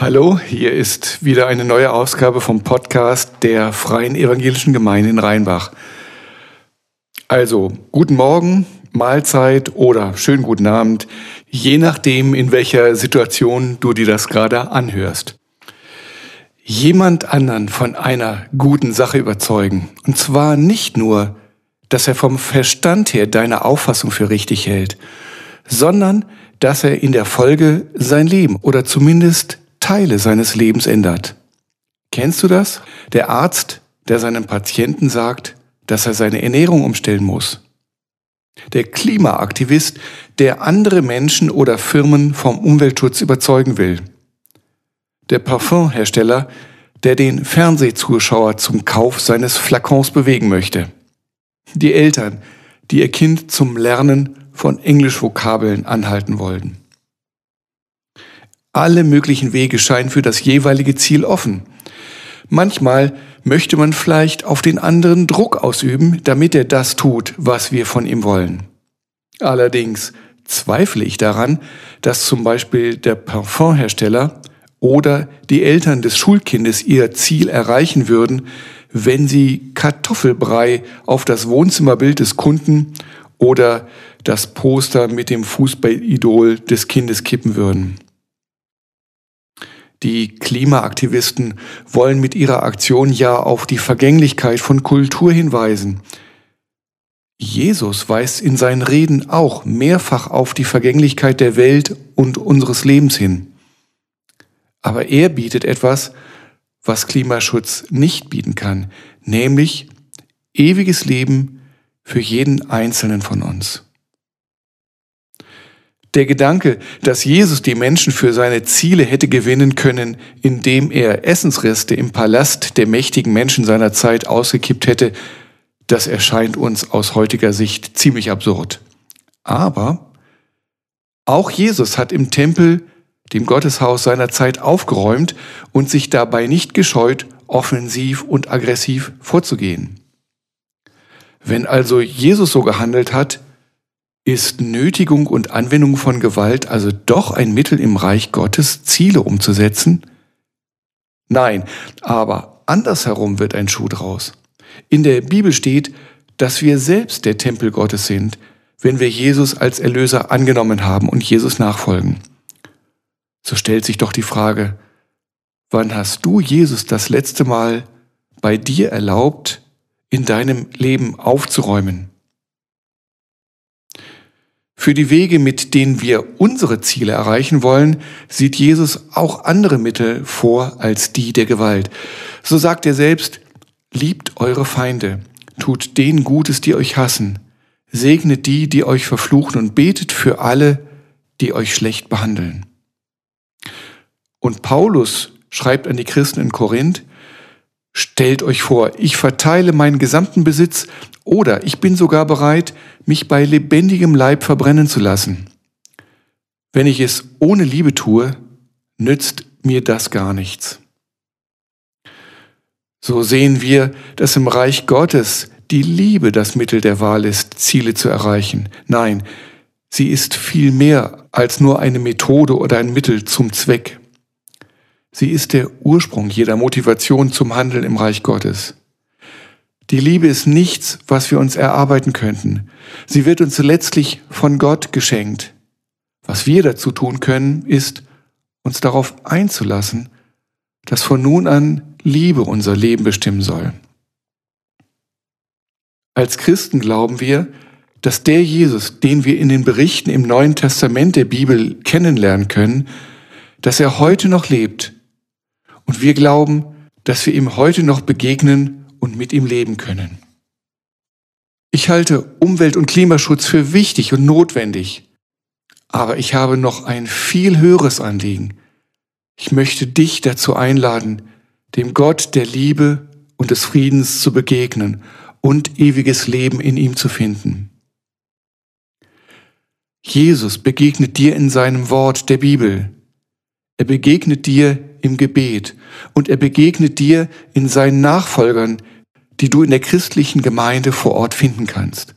Hallo, hier ist wieder eine neue Ausgabe vom Podcast der Freien Evangelischen Gemeinde in Rheinbach. Also, guten Morgen, Mahlzeit oder schönen guten Abend, je nachdem, in welcher Situation du dir das gerade anhörst. Jemand anderen von einer guten Sache überzeugen. Und zwar nicht nur, dass er vom Verstand her deine Auffassung für richtig hält, sondern dass er in der Folge sein Leben oder zumindest Teile seines Lebens ändert. Kennst du das? Der Arzt, der seinem Patienten sagt, dass er seine Ernährung umstellen muss. Der Klimaaktivist, der andere Menschen oder Firmen vom Umweltschutz überzeugen will. Der Parfumhersteller, der den Fernsehzuschauer zum Kauf seines Flakons bewegen möchte. Die Eltern, die ihr Kind zum Lernen von Englischvokabeln anhalten wollten. Alle möglichen Wege scheinen für das jeweilige Ziel offen. Manchmal möchte man vielleicht auf den anderen Druck ausüben, damit er das tut, was wir von ihm wollen. Allerdings zweifle ich daran, dass zum Beispiel der Parfumhersteller oder die Eltern des Schulkindes ihr Ziel erreichen würden, wenn sie Kartoffelbrei auf das Wohnzimmerbild des Kunden oder das Poster mit dem Fußballidol des Kindes kippen würden. Die Klimaaktivisten wollen mit ihrer Aktion ja auf die Vergänglichkeit von Kultur hinweisen. Jesus weist in seinen Reden auch mehrfach auf die Vergänglichkeit der Welt und unseres Lebens hin. Aber er bietet etwas, was Klimaschutz nicht bieten kann, nämlich ewiges Leben für jeden Einzelnen von uns. Der Gedanke, dass Jesus die Menschen für seine Ziele hätte gewinnen können, indem er Essensreste im Palast der mächtigen Menschen seiner Zeit ausgekippt hätte, das erscheint uns aus heutiger Sicht ziemlich absurd. Aber auch Jesus hat im Tempel, dem Gotteshaus seiner Zeit, aufgeräumt und sich dabei nicht gescheut, offensiv und aggressiv vorzugehen. Wenn also Jesus so gehandelt hat, ist Nötigung und Anwendung von Gewalt also doch ein Mittel im Reich Gottes, Ziele umzusetzen? Nein, aber andersherum wird ein Schuh draus. In der Bibel steht, dass wir selbst der Tempel Gottes sind, wenn wir Jesus als Erlöser angenommen haben und Jesus nachfolgen. So stellt sich doch die Frage, wann hast du Jesus das letzte Mal bei dir erlaubt, in deinem Leben aufzuräumen? Für die Wege, mit denen wir unsere Ziele erreichen wollen, sieht Jesus auch andere Mittel vor als die der Gewalt. So sagt er selbst, liebt eure Feinde, tut denen Gutes, die euch hassen, segnet die, die euch verfluchen und betet für alle, die euch schlecht behandeln. Und Paulus schreibt an die Christen in Korinth, Stellt euch vor, ich verteile meinen gesamten Besitz oder ich bin sogar bereit, mich bei lebendigem Leib verbrennen zu lassen. Wenn ich es ohne Liebe tue, nützt mir das gar nichts. So sehen wir, dass im Reich Gottes die Liebe das Mittel der Wahl ist, Ziele zu erreichen. Nein, sie ist viel mehr als nur eine Methode oder ein Mittel zum Zweck. Sie ist der Ursprung jeder Motivation zum Handeln im Reich Gottes. Die Liebe ist nichts, was wir uns erarbeiten könnten. Sie wird uns letztlich von Gott geschenkt. Was wir dazu tun können, ist, uns darauf einzulassen, dass von nun an Liebe unser Leben bestimmen soll. Als Christen glauben wir, dass der Jesus, den wir in den Berichten im Neuen Testament der Bibel kennenlernen können, dass er heute noch lebt und wir glauben, dass wir ihm heute noch begegnen und mit ihm leben können. Ich halte Umwelt- und Klimaschutz für wichtig und notwendig. Aber ich habe noch ein viel höheres Anliegen. Ich möchte dich dazu einladen, dem Gott der Liebe und des Friedens zu begegnen und ewiges Leben in ihm zu finden. Jesus begegnet dir in seinem Wort der Bibel. Er begegnet dir im Gebet und er begegnet dir in seinen Nachfolgern, die du in der christlichen Gemeinde vor Ort finden kannst.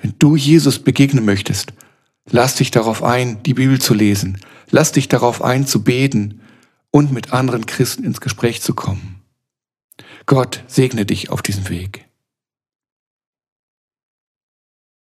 Wenn du Jesus begegnen möchtest, lass dich darauf ein, die Bibel zu lesen. Lass dich darauf ein, zu beten und mit anderen Christen ins Gespräch zu kommen. Gott segne dich auf diesem Weg.